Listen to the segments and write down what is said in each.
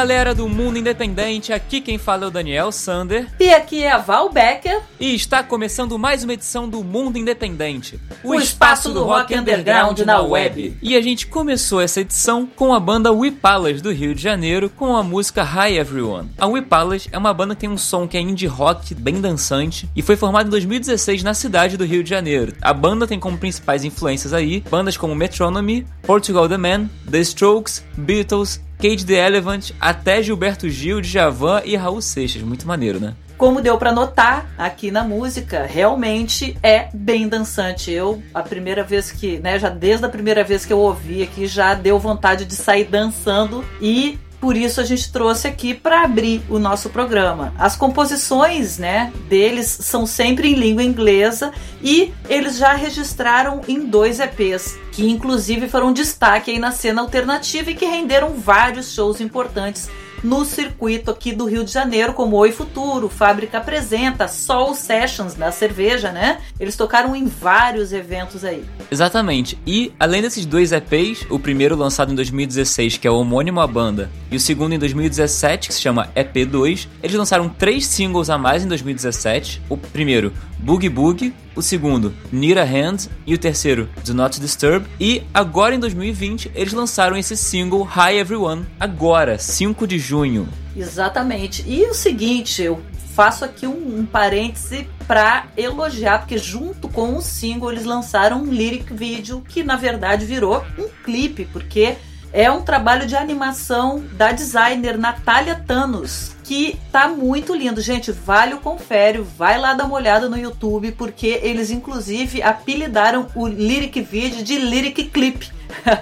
Galera do Mundo Independente, aqui quem fala é o Daniel Sander. E aqui é a Val Becker. E está começando mais uma edição do Mundo Independente, o, o espaço, espaço do rock underground na web. E a gente começou essa edição com a banda Whipalas do Rio de Janeiro com a música Hi Everyone. A Whipalas é uma banda que tem um som que é indie rock, bem dançante, e foi formada em 2016 na cidade do Rio de Janeiro. A banda tem como principais influências aí bandas como Metronomy, Portugal The Man, The Strokes, Beatles, Cage the Elephant, até Gilberto Gil, Djavan e Raul Seixas. Muito maneiro, né? Como deu para notar aqui na música, realmente é bem dançante. Eu, a primeira vez que, né, já desde a primeira vez que eu ouvi aqui, já deu vontade de sair dançando e por isso a gente trouxe aqui para abrir o nosso programa. As composições, né, deles são sempre em língua inglesa e eles já registraram em dois EPs, que inclusive foram destaque aí na cena alternativa e que renderam vários shows importantes no circuito aqui do Rio de Janeiro, como Oi Futuro, Fábrica Apresenta, Soul Sessions da cerveja, né? Eles tocaram em vários eventos aí. Exatamente. E além desses dois EPs, o primeiro lançado em 2016, que é o homônimo à banda, e o segundo em 2017, que se chama EP2, eles lançaram três singles a mais em 2017. O primeiro, Boogie Boogie, o segundo, Need a Hand, e o terceiro, Do Not Disturb. E agora em 2020, eles lançaram esse single Hi Everyone, agora, 5 de junho. Exatamente. E o seguinte, eu faço aqui um, um parêntese para elogiar, porque junto com o single eles lançaram um lyric video que na verdade virou um clipe, porque é um trabalho de animação da designer Natália Thanos, que tá muito lindo. Gente, vale o confere, vai lá dar uma olhada no YouTube, porque eles inclusive apelidaram o lyric video de lyric clip.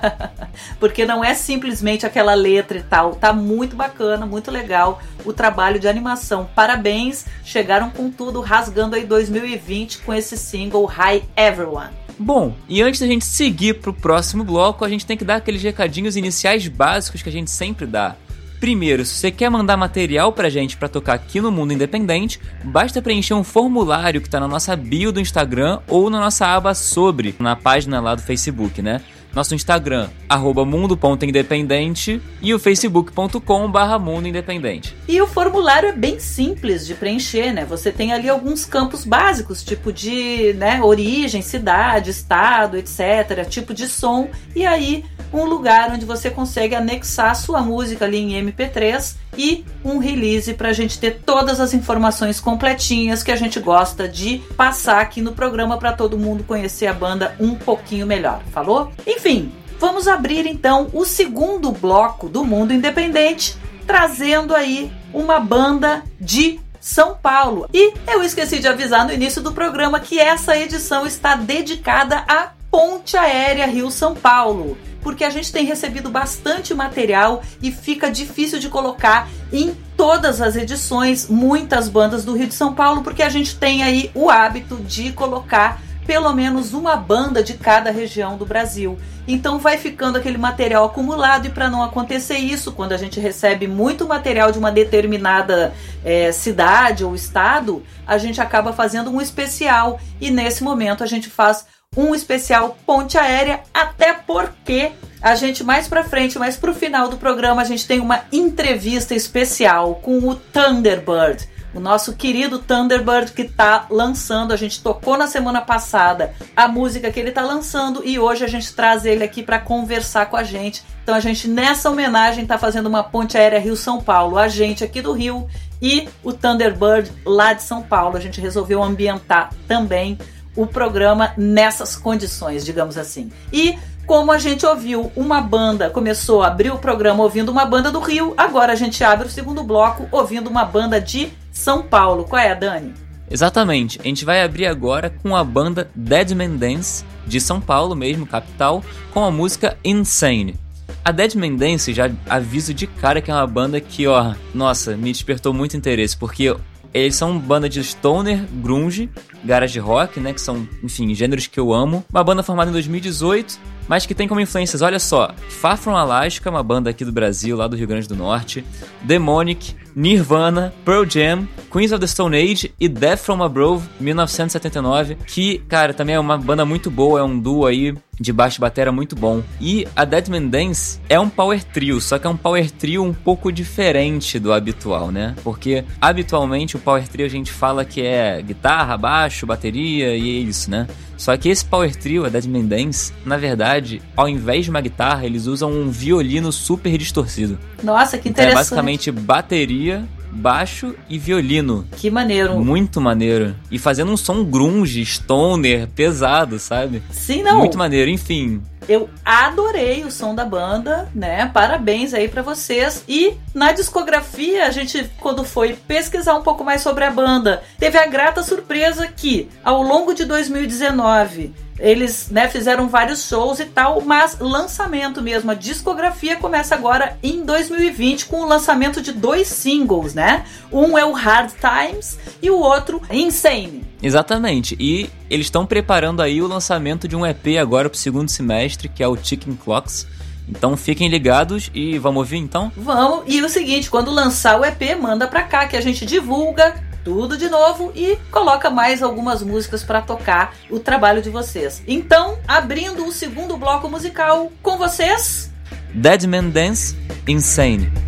porque não é simplesmente aquela letra e tal. Tá muito bacana, muito legal o trabalho de animação. Parabéns, chegaram com tudo, rasgando aí 2020 com esse single Hi Everyone. Bom, e antes da gente seguir pro próximo bloco, a gente tem que dar aqueles recadinhos iniciais básicos que a gente sempre dá. Primeiro, se você quer mandar material pra gente para tocar aqui no Mundo Independente, basta preencher um formulário que tá na nossa bio do Instagram ou na nossa aba sobre, na página lá do Facebook, né? nosso Instagram, arroba mundo.independente e o facebook.com barra mundo independente. E o formulário é bem simples de preencher, né? Você tem ali alguns campos básicos, tipo de né, origem, cidade, estado, etc., tipo de som, e aí um lugar onde você consegue anexar sua música ali em MP3 e um release para a gente ter todas as informações completinhas que a gente gosta de passar aqui no programa para todo mundo conhecer a banda um pouquinho melhor. Falou? Enfim, vamos abrir então o segundo bloco do Mundo Independente, trazendo aí uma banda de são Paulo. E eu esqueci de avisar no início do programa que essa edição está dedicada à Ponte Aérea Rio-São Paulo porque a gente tem recebido bastante material e fica difícil de colocar em todas as edições muitas bandas do Rio de São Paulo, porque a gente tem aí o hábito de colocar pelo menos uma banda de cada região do Brasil. Então vai ficando aquele material acumulado e para não acontecer isso, quando a gente recebe muito material de uma determinada é, cidade ou estado, a gente acaba fazendo um especial e nesse momento a gente faz um especial ponte aérea, até porque a gente mais para frente, mais pro final do programa, a gente tem uma entrevista especial com o Thunderbird, o nosso querido Thunderbird que tá lançando, a gente tocou na semana passada a música que ele tá lançando e hoje a gente traz ele aqui para conversar com a gente. Então a gente nessa homenagem tá fazendo uma ponte aérea Rio São Paulo, a gente aqui do Rio e o Thunderbird lá de São Paulo. A gente resolveu ambientar também o programa nessas condições, digamos assim. E como a gente ouviu uma banda, começou a abrir o programa ouvindo uma banda do Rio, agora a gente abre o segundo bloco ouvindo uma banda de São Paulo. Qual é, Dani? Exatamente, a gente vai abrir agora com a banda Dead Man Dance, de São Paulo mesmo, capital, com a música Insane. A Dead Man Dance, já aviso de cara que é uma banda que, ó, nossa, me despertou muito interesse, porque eles são banda de stoner, grunge, garage rock, né? Que são, enfim, gêneros que eu amo. Uma banda formada em 2018, mas que tem como influências, olha só, Far From Alaska, uma banda aqui do Brasil, lá do Rio Grande do Norte, Demonic, Nirvana, Pearl Jam, Queens of the Stone Age e Death From Above, 1979, que, cara, também é uma banda muito boa, é um duo aí de baixo batera muito bom. E a Deadman Dance é um power trio, só que é um power trio um pouco diferente do habitual, né? Porque habitualmente o power trio a gente fala que é guitarra, baixo, bateria e é isso, né? Só que esse power trio, a Deadman Dance, na verdade, ao invés de uma guitarra, eles usam um violino super distorcido. Nossa, que interessante. Então é basicamente bateria, baixo e violino. Que maneiro. Muito maneiro. E fazendo um som grunge, stoner, pesado, sabe? Sim, não. Muito maneiro, enfim. Eu adorei o som da banda, né? Parabéns aí para vocês. E na discografia, a gente, quando foi pesquisar um pouco mais sobre a banda, teve a grata surpresa que, ao longo de 2019, eles né, fizeram vários shows e tal, mas lançamento mesmo, a discografia começa agora em 2020 com o lançamento de dois singles, né? Um é o Hard Times e o outro Insane. Exatamente, e eles estão preparando aí o lançamento de um EP agora pro segundo semestre, que é o Chicken Clocks, Então fiquem ligados e vamos ouvir então? Vamos. E o seguinte, quando lançar o EP, manda pra cá que a gente divulga tudo de novo e coloca mais algumas músicas para tocar o trabalho de vocês. Então, abrindo o segundo bloco musical com vocês, Dead Man Dance Insane.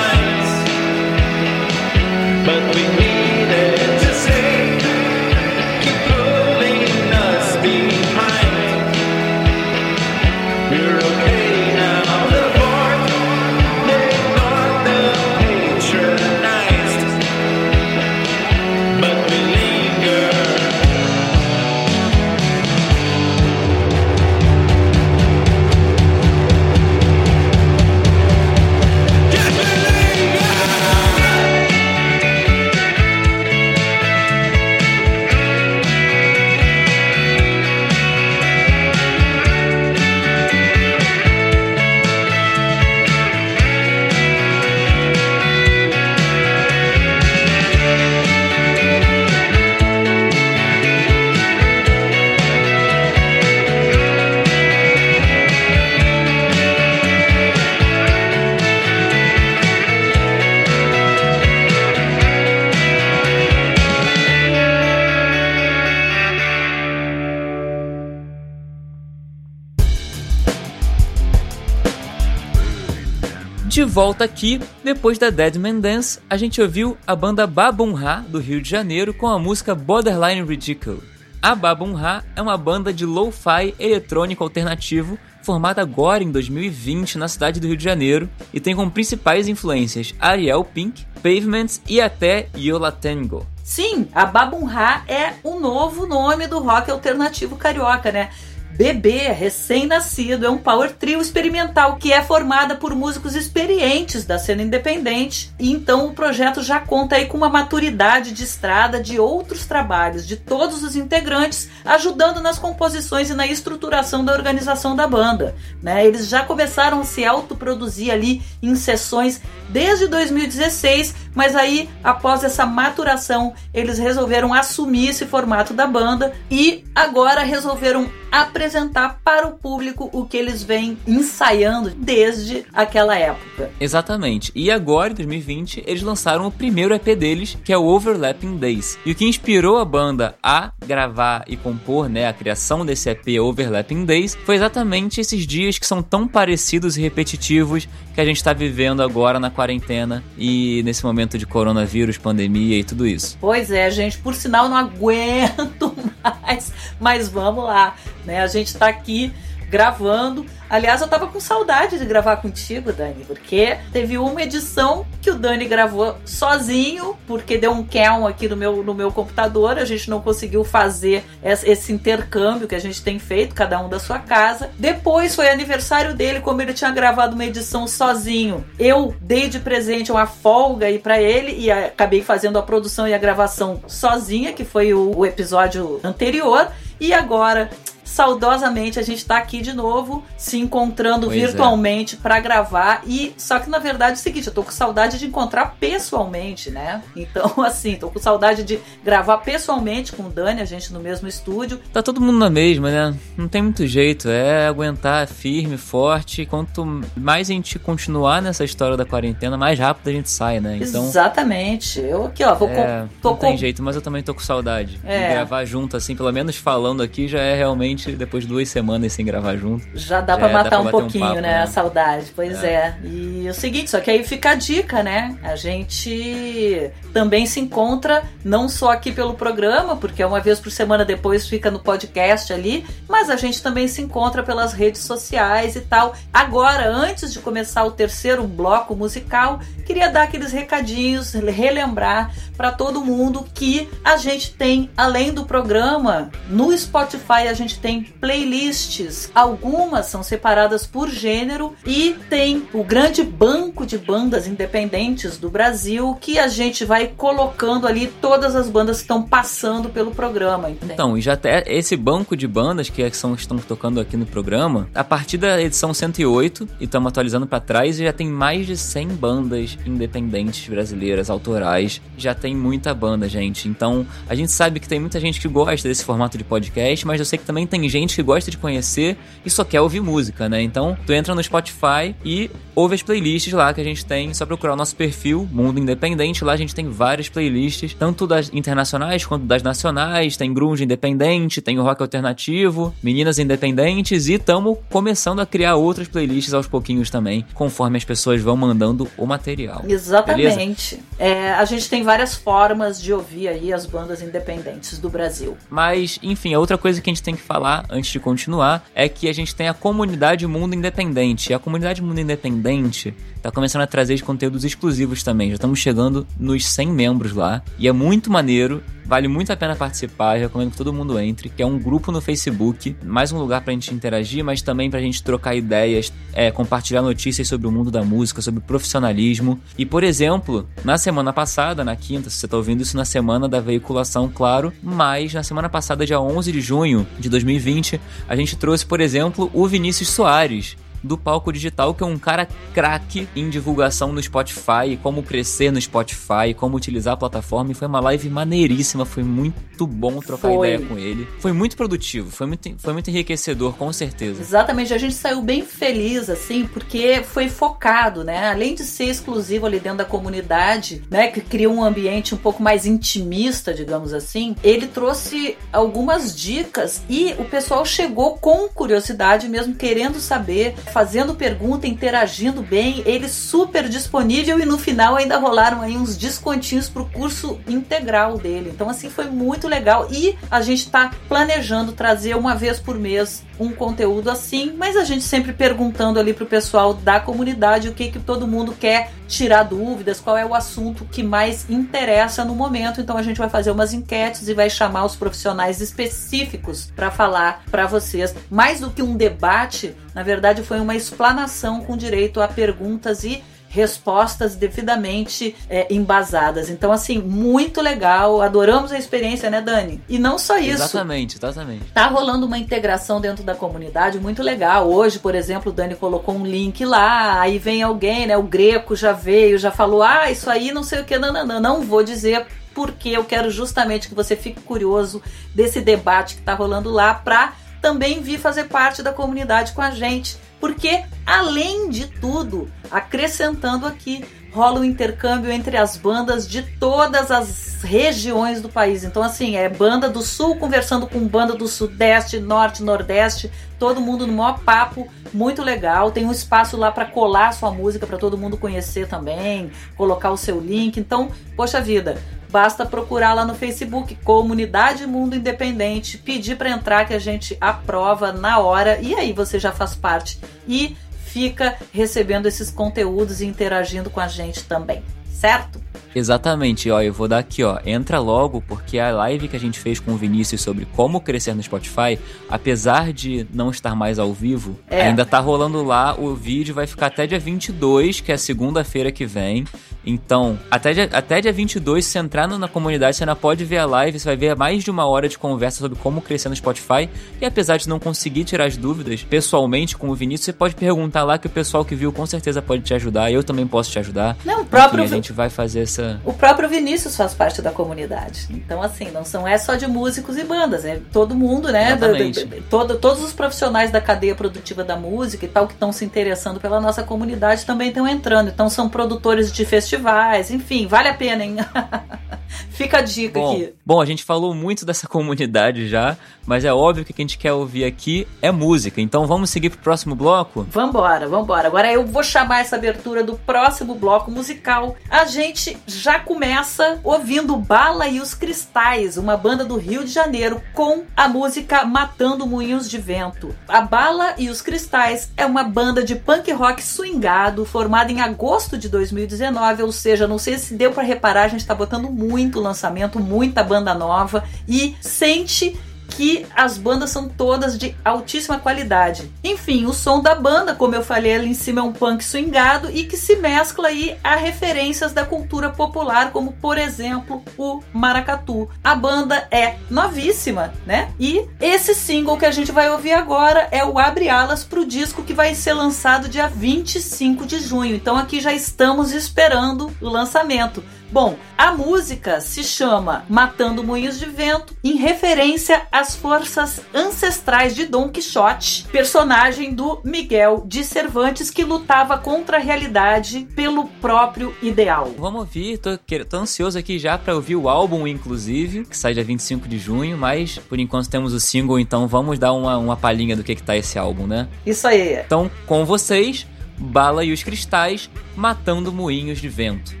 Volta aqui, depois da Dead Man Dance, a gente ouviu a banda Babum Ha do Rio de Janeiro com a música Borderline Ridicule. A Babum Ha é uma banda de lo-fi eletrônico alternativo formada agora em 2020 na cidade do Rio de Janeiro e tem como principais influências Ariel Pink, Pavements e até Yola Tango. Sim, a Babum Ha é o novo nome do rock alternativo carioca, né? Bebê, recém-nascido, é um power trio experimental que é formada por músicos experientes da cena independente. E então o projeto já conta aí com uma maturidade de estrada de outros trabalhos de todos os integrantes, ajudando nas composições e na estruturação da organização da banda. Né? Eles já começaram a se autoproduzir ali em sessões desde 2016, mas aí após essa maturação eles resolveram assumir esse formato da banda e agora resolveram apresentar para o público o que eles vêm ensaiando desde aquela época. Exatamente. E agora, em 2020, eles lançaram o primeiro EP deles, que é o Overlapping Days. E o que inspirou a banda a gravar e compor, né, a criação desse EP Overlapping Days, foi exatamente esses dias que são tão parecidos e repetitivos que a gente está vivendo agora na quarentena e nesse momento de coronavírus, pandemia e tudo isso. Pois é, gente, por sinal não aguento mais, mas vamos lá, né? A gente tá aqui gravando. Aliás, eu tava com saudade de gravar contigo, Dani, porque teve uma edição que o Dani gravou sozinho, porque deu um count aqui no meu, no meu computador, a gente não conseguiu fazer esse intercâmbio que a gente tem feito, cada um da sua casa. Depois foi aniversário dele, como ele tinha gravado uma edição sozinho. Eu dei de presente uma folga aí para ele e acabei fazendo a produção e a gravação sozinha, que foi o, o episódio anterior. E agora saudosamente a gente tá aqui de novo, se encontrando Pois é. virtualmente pra gravar. E só que na verdade é o seguinte, eu tô com saudade de encontrar pessoalmente, né? Então, assim, tô com saudade de gravar pessoalmente com o Dani, a gente no mesmo estúdio. Tá todo mundo na mesma, né? Não tem muito jeito. É aguentar firme, forte. Quanto mais a gente continuar nessa história da quarentena, mais rápido a gente sai, né? Então. Exatamente. Eu aqui, ó, vou É, com, tô não tem com- jeito, mas eu também tô com saudade. É. De gravar junto, assim, pelo menos falando aqui, já é realmente depois de duas semanas sem gravar junto. Já dá pra é, matar dá pra um bater um pouquinho, papo, né? né? A saudade. Pois é. E o seguinte, só que aí fica a dica, né? A gente também se encontra não só aqui pelo programa, porque é uma vez por semana depois fica no podcast ali, mas a gente também se encontra pelas redes sociais e tal. Agora, antes de começar o terceiro bloco musical, queria dar aqueles recadinhos, relembrar para todo mundo que a gente tem, além do programa, no Spotify a gente tem playlists. Algumas são separadas por gênero e tem o grande banco de bandas independentes do Brasil que a gente vai colocando ali todas as bandas que estão passando pelo programa. entende? Então, e já até esse banco de bandas que é- são, estão tocando aqui no programa, a partir da edição 108, e estamos atualizando pra trás, já tem mais de 100 bandas independentes brasileiras, autorais. Já tem muita banda, gente. Então, a gente sabe que tem muita gente que gosta desse formato de podcast, mas eu sei que também tem gente que gosta de conhecer e só quer ouvir música, né? Então, tu entra no Spotify e ouve as playlists lá que a gente tem. Só procurar o nosso perfil, Mundo Independente. Lá a gente tem várias playlists, tanto das internacionais quanto das nacionais. Tem grunge independente, tem o rock alternativo, meninas independentes e estamos começando a criar outras playlists aos pouquinhos também, conforme as pessoas vão mandando o material. Exatamente. É, a gente tem várias formas de ouvir aí as bandas independentes do Brasil. Mas, enfim, a outra coisa que a gente tem que falar antes de continuar é que a gente tem a comunidade Mundo Independente. E a comunidade Mundo Independente tá começando a trazer os conteúdos exclusivos também. Já estamos chegando nos 100 membros lá. E é muito maneiro. Vale muito a pena participar, eu recomendo que todo mundo entre, que é um grupo no Facebook, mais um lugar pra gente interagir, mas também pra gente trocar ideias, é, compartilhar notícias sobre o mundo da música, sobre profissionalismo. E, por exemplo, na semana passada, na quinta, se você tá ouvindo isso na semana da veiculação, claro, mas na semana passada, dia 11 de junho de 2020, a gente trouxe, por exemplo, o Vinícius Soares, do Palco Digital, que é um cara craque em divulgação no Spotify, como crescer no Spotify, como utilizar a plataforma. E foi uma live maneiríssima, foi muito bom trocar Foi. ideia com ele. Foi muito produtivo, foi muito, foi muito enriquecedor, com certeza. Exatamente, a gente saiu bem feliz, assim, porque foi focado, né? Além de ser exclusivo ali dentro da comunidade, né? Que cria um ambiente um pouco mais intimista, digamos assim. Ele trouxe algumas dicas e o pessoal chegou com curiosidade mesmo, querendo saber, fazendo pergunta, interagindo bem. Ele super disponível e no final ainda rolaram aí uns descontinhos pro curso integral dele. Então, assim, foi muito legal. E a gente tá planejando trazer uma vez por mês um conteúdo assim, mas a gente sempre perguntando ali pro pessoal da comunidade o que que todo mundo quer tirar dúvidas, qual é o assunto que mais interessa no momento. Então a gente vai fazer umas enquetes e vai chamar os profissionais específicos para falar para vocês. Mais do que um debate, na verdade foi uma explanação com direito a perguntas e respostas devidamente é, embasadas. Então, assim, muito legal. Adoramos a experiência, né, Dani? E não só isso. Exatamente, exatamente. Tá rolando uma integração dentro da comunidade muito legal. Hoje, por exemplo, o Dani colocou um link lá, aí vem alguém, né? O Greco já veio, já falou: ah, isso aí não sei o que, não, não, não, não vou dizer. Porque eu quero justamente que você fique curioso desse debate que tá rolando lá pra também vir fazer parte da comunidade com a gente. Porque, além de tudo, acrescentando aqui, rola um intercâmbio entre as bandas de todas as regiões do país. Então, assim, é banda do sul conversando com banda do sudeste, norte, nordeste, todo mundo no maior papo, muito legal. Tem um espaço lá para colar sua música para todo mundo conhecer também, colocar o seu link. Então, poxa vida, basta procurar lá no Facebook Comunidade Mundo Independente, pedir para entrar que a gente aprova na hora e aí você já faz parte e fica recebendo esses conteúdos e interagindo com a gente também, certo? Exatamente, ó, eu vou dar aqui, ó. Entra logo, porque a live que a gente fez com o Vinícius sobre como crescer no Spotify, apesar de não estar mais ao vivo, É. ainda tá rolando lá. O vídeo vai ficar até dia 22, que é segunda-feira que vem. Então, até dia, até dia 22, se entrar na comunidade, você ainda pode ver a live, você vai ver mais de uma hora de conversa sobre como crescer no Spotify. E apesar de não conseguir tirar as dúvidas pessoalmente com o Vinícius, você pode perguntar lá que o pessoal que viu com certeza pode te ajudar. Eu também posso te ajudar. Não, o próprio Enfim, gente vai fazer essa. O próprio Vinícius faz parte da comunidade. Então, assim, não são é só de músicos e bandas, é todo mundo, né? Exatamente. Do, do, todo, todos os profissionais da cadeia produtiva da música e tal que estão se interessando pela nossa comunidade também estão entrando. Então, são produtores de festivais, enfim, vale a pena, hein? Fica a dica Bom, aqui. bom, a gente falou muito dessa comunidade já, mas é óbvio que o que a gente quer ouvir aqui é música. Então vamos seguir pro próximo bloco? Vambora, vambora. Agora eu vou chamar essa abertura do próximo bloco musical. A gente já começa ouvindo Bala e os Cristais, uma banda do Rio de Janeiro, com a música Matando Moinhos de Vento. A Bala e os Cristais é uma banda de punk rock swingado, formada em agosto de 2019, ou seja, não sei se deu para reparar, a gente tá botando muito lançamento, muita banda nova e sente que as bandas são todas de altíssima qualidade. Enfim, o som da banda, como eu falei ali em cima, é um punk swingado e que se mescla aí a referências da cultura popular, como por exemplo o maracatu. A banda é novíssima, né? E esse single que a gente vai ouvir agora é o Abre Alas para o disco que vai ser lançado dia 25 de junho. Então aqui já estamos esperando o lançamento. Bom, a música se chama Matando Moinhos de Vento, em referência às forças ancestrais de Dom Quixote, personagem do Miguel de Cervantes que lutava contra a realidade pelo próprio ideal. Vamos ouvir, tô, tô ansioso aqui já para ouvir o álbum, inclusive, que sai dia 25 de junho, mas por enquanto temos o single, então vamos dar uma, uma palhinha do que, que tá esse álbum, né? Isso aí. Então, com vocês, Bala e os Cristais, Matando Moinhos de Vento.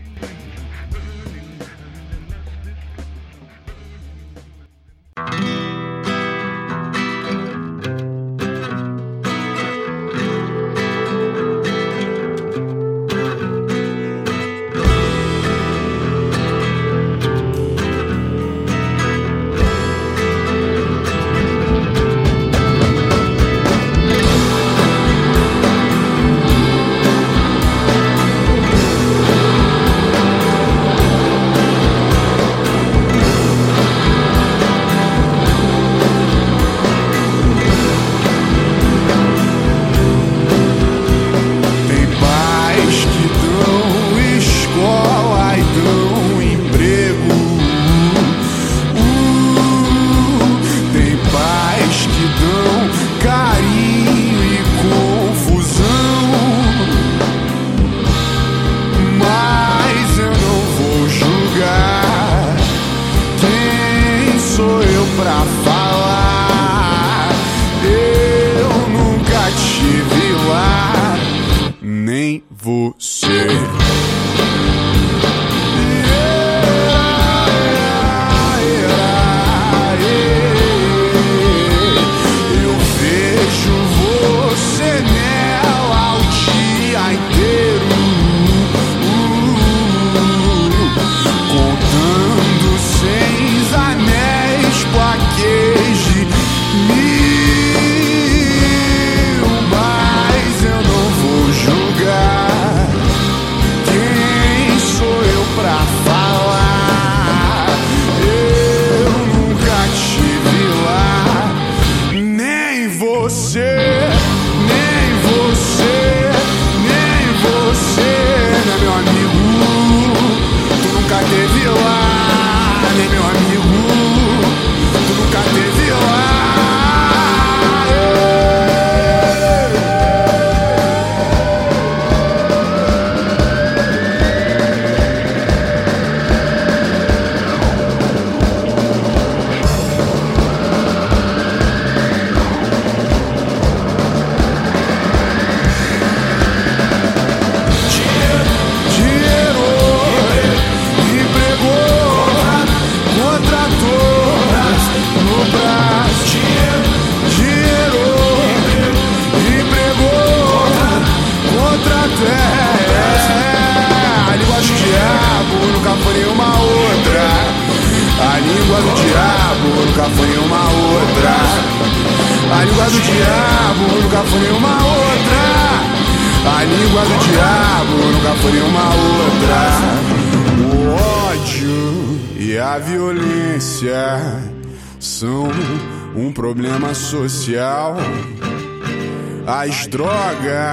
Tem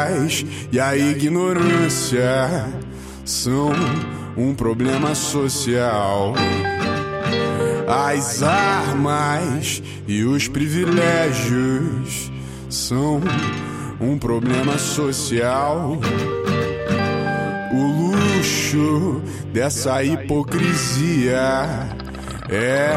drogas e a ignorância são um problema social. As armas e os privilégios são um problema social. O luxo dessa hipocrisia é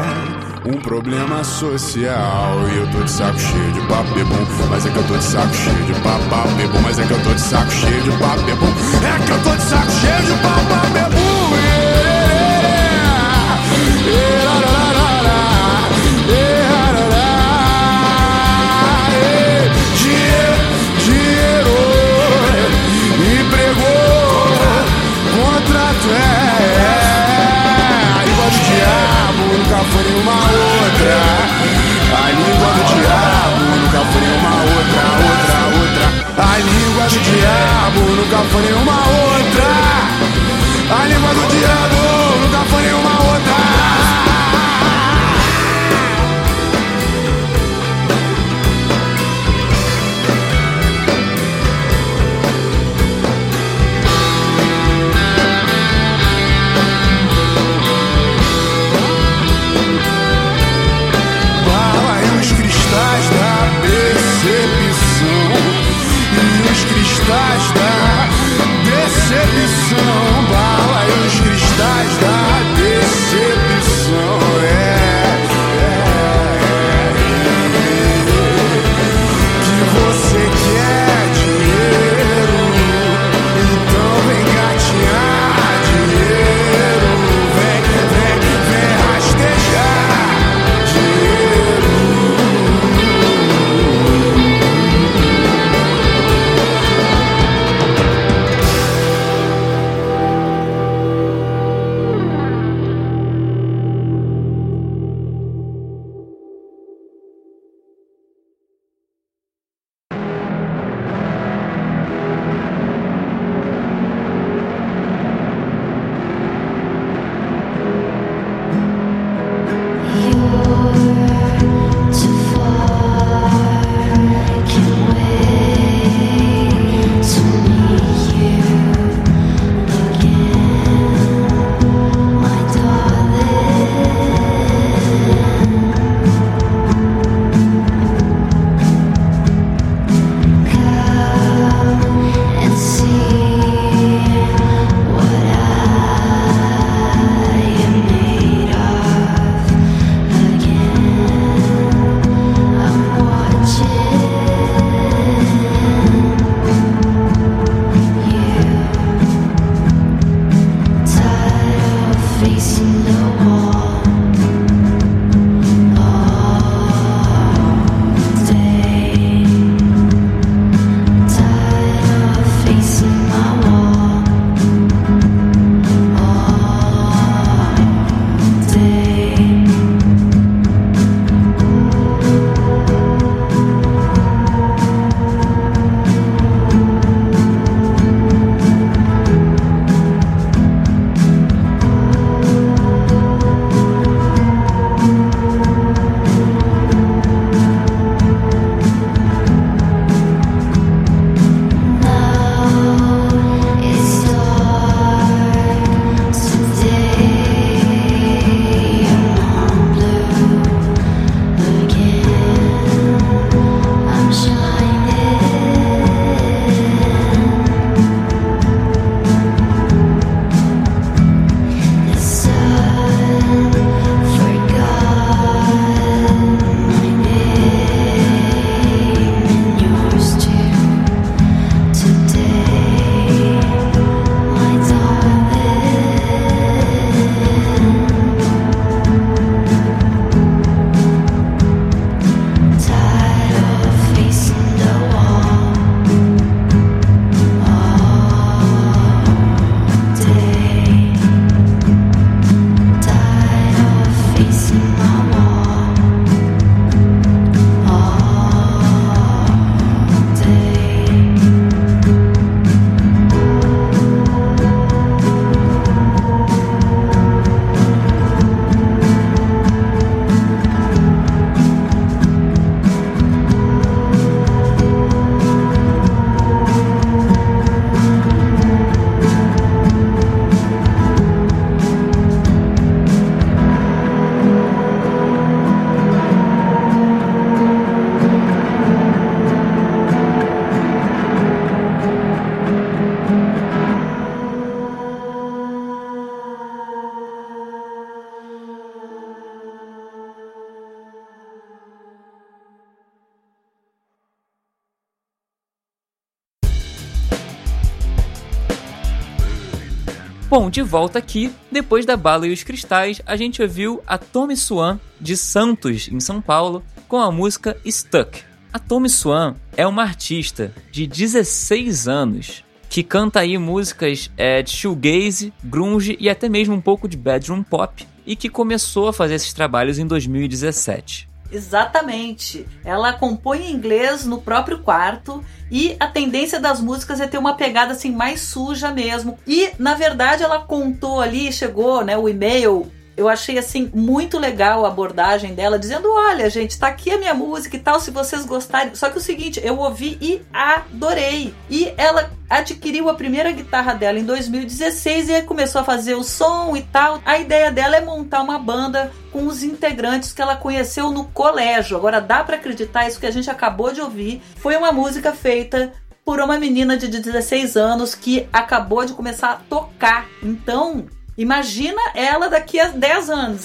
um problema social. E eu tô de saco cheio de papo bom, mas é que eu tô de saco cheio de papo bom, mas é que eu tô de saco cheio de papo bom. É que eu tô de saco cheio de papo bom. Dinheiro, emprego, contrato é a língua do diabo, nunca foi nenhuma outra. A língua do diabo nunca foi nenhuma outra, outra, outra. A língua do diabo nunca foi nenhuma outra. A língua do diabo de volta aqui, depois da Bala e os Cristais, a gente ouviu a Tommy Swan, de Santos, em São Paulo, com a música Stuck. A Tommy Swan é uma artista de 16 anos que canta aí músicas é, de shoegaze, grunge e até mesmo um pouco de bedroom pop e que começou a fazer esses trabalhos em 2017. Exatamente. Ela compõe em inglês no próprio quarto e a tendência das músicas é ter uma pegada assim mais suja mesmo. E na verdade ela contou ali, chegou, né, o e-mail eu achei assim muito legal a abordagem dela, dizendo: olha, gente, tá aqui a minha música e tal, se vocês gostarem. Só que o seguinte, eu ouvi e adorei. E ela adquiriu a primeira guitarra dela em 2016 e começou a fazer o som e tal. A ideia dela é montar uma banda com os integrantes que ela conheceu no colégio. Agora dá para acreditar isso que a gente acabou de ouvir. Foi uma música feita por uma menina de 16 anos que acabou de começar a tocar. Então, Imagina ela daqui a 10 anos.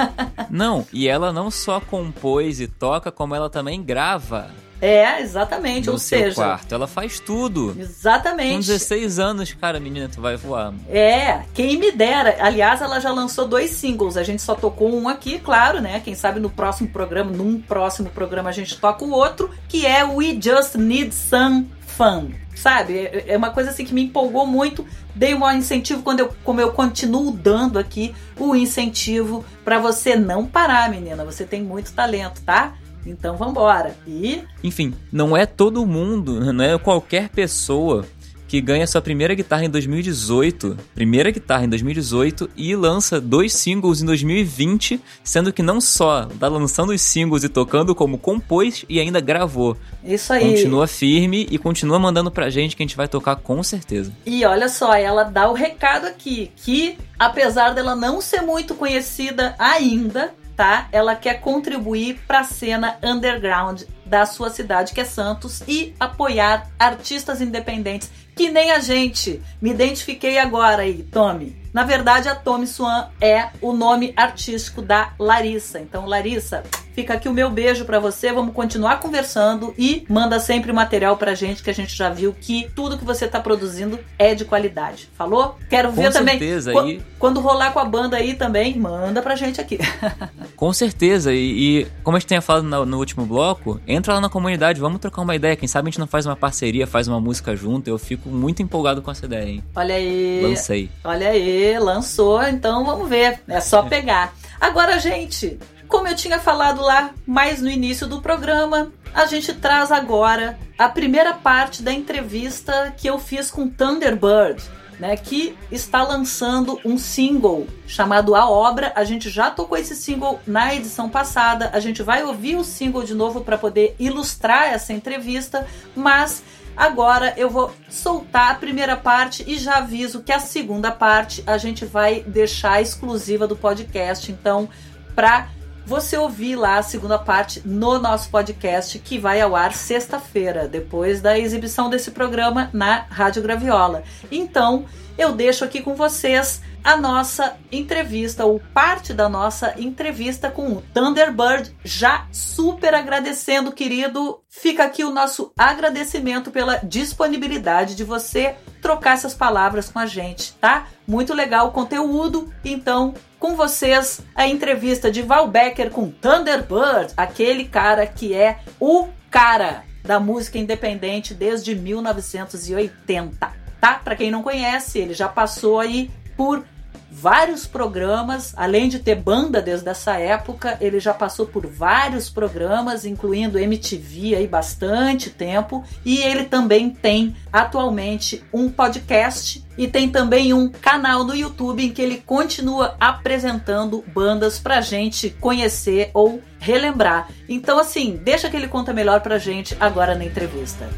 não, e ela não só compôs e toca, como ela também grava. É, exatamente. No Ou seu seja, quarto. Ela faz tudo. Exatamente. Com 16 anos, cara, menina, tu vai voar. É, quem me dera. Aliás, ela já lançou dois singles. A gente só tocou um aqui, claro, né? Quem sabe no próximo programa, num próximo programa, a gente toca o outro, que é We Just Need Some Fun sabe? É uma coisa assim que me empolgou muito. Dei um incentivo quando eu, como eu continuo dando aqui o incentivo para você não parar, menina. Você tem muito talento, tá? Então vambora. E. Enfim, não é todo mundo, não é qualquer pessoa que ganha sua primeira guitarra em 2018, primeira guitarra em 2018 e lança dois singles em 2020, sendo que não só tá lançando os singles e tocando como compôs e ainda gravou. Isso aí. Continua firme e continua mandando pra gente que a gente vai tocar com certeza. E olha só, ela dá o recado aqui que apesar dela não ser muito conhecida ainda, tá? Ela quer contribuir para a cena underground da sua cidade, que é Santos, e apoiar artistas independentes que nem a gente. Me identifiquei agora aí, Tommy. Na verdade, a Tommy Swan é o nome artístico da Larissa. Então, Larissa, fica aqui o meu beijo para você. Vamos continuar conversando e manda sempre material pra gente que a gente já viu que tudo que você tá produzindo é de qualidade. Falou? Quero ver com também. Certeza. E... Quando rolar com a banda aí também, manda pra gente aqui. com certeza. E, e, como a gente tinha falado no, no último bloco, entra lá na comunidade, vamos trocar uma ideia. Quem sabe a gente não faz uma parceria, faz uma música junto. Eu fico muito empolgado com essa ideia, hein? Olha aí. Lancei. Olha aí lançou, então vamos ver. É só pegar. Agora, gente, como eu tinha falado lá mais no início do programa, a gente traz agora a primeira parte da entrevista que eu fiz com Thunderbird. Né, que está lançando um single chamado A Obra. A gente já tocou esse single na edição passada. A gente vai ouvir o single de novo para poder ilustrar essa entrevista, mas Agora eu vou soltar a primeira parte e já aviso que a segunda parte a gente vai deixar exclusiva do podcast. Então, para você ouvir lá a segunda parte no nosso podcast que vai ao ar sexta-feira, depois da exibição desse programa na Rádio Graviola. Então, eu deixo aqui com vocês a nossa entrevista, ou parte da nossa entrevista com o Thunderbird, já super agradecendo, querido. Fica aqui o nosso agradecimento pela disponibilidade de você trocar essas palavras com a gente, tá? Muito legal o conteúdo, então com vocês a entrevista de Val Becker com Thunderbird, aquele cara que é o cara da música independente desde 1980, tá? Para quem não conhece, ele já passou aí por vários programas, além de ter banda desde essa época, ele já passou por vários programas, incluindo MTV aí bastante tempo, e ele também tem atualmente um podcast e tem também um canal no YouTube em que ele continua apresentando bandas pra gente conhecer ou relembrar. Então assim, deixa que ele conta melhor pra gente agora na entrevista.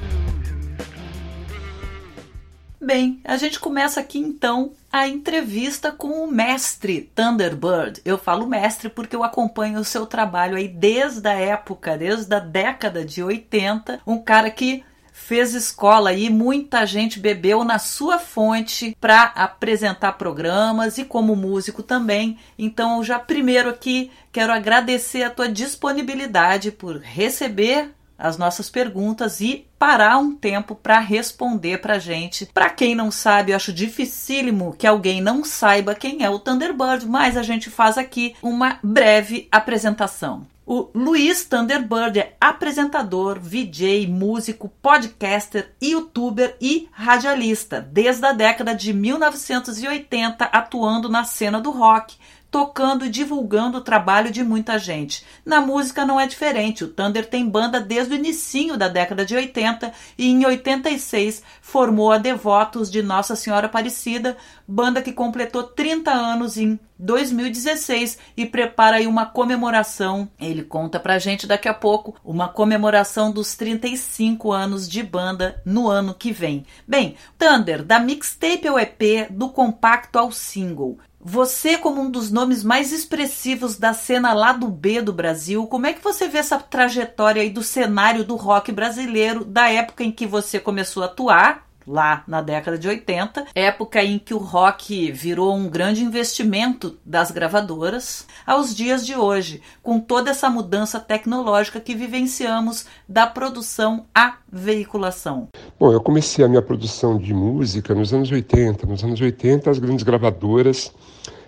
Bem, a gente começa aqui então a entrevista com o mestre Thunderbird. Eu falo mestre porque eu acompanho o seu trabalho aí desde a época, desde a década de 80. Um cara que fez escola e muita gente bebeu na sua fonte para apresentar programas e como músico também. Então, já primeiro aqui quero agradecer a tua disponibilidade por receber as nossas perguntas e parar um tempo para responder pra gente. Para quem não sabe, eu acho dificílimo que alguém não saiba quem é o Thunderbird, mas a gente faz aqui uma breve apresentação. O Luiz Thunderbird é apresentador, VJ, músico, podcaster, youtuber e radialista, desde a década de 1980, atuando na cena do rock, tocando e divulgando o trabalho de muita gente. Na música não é diferente. O Thunder tem banda desde o início da década de 80 e em 86 formou a Devotos de Nossa Senhora Aparecida, banda que completou 30 anos em 2016 e prepara aí uma comemoração. Ele conta pra gente daqui a pouco uma comemoração dos 35 anos de banda no ano que vem. Bem, Thunder, da mixtape ao EP, do compacto ao single. Você, como um dos nomes mais expressivos da cena lá do B do Brasil, como é que você vê essa trajetória aí do cenário do rock brasileiro, da época em que você começou a atuar, lá na década de 80, época em que o rock virou um grande investimento das gravadoras, aos dias de hoje, com toda essa mudança tecnológica que vivenciamos da produção à veiculação? Bom, eu comecei a minha produção de música nos anos 80. Nos anos 80, as grandes gravadoras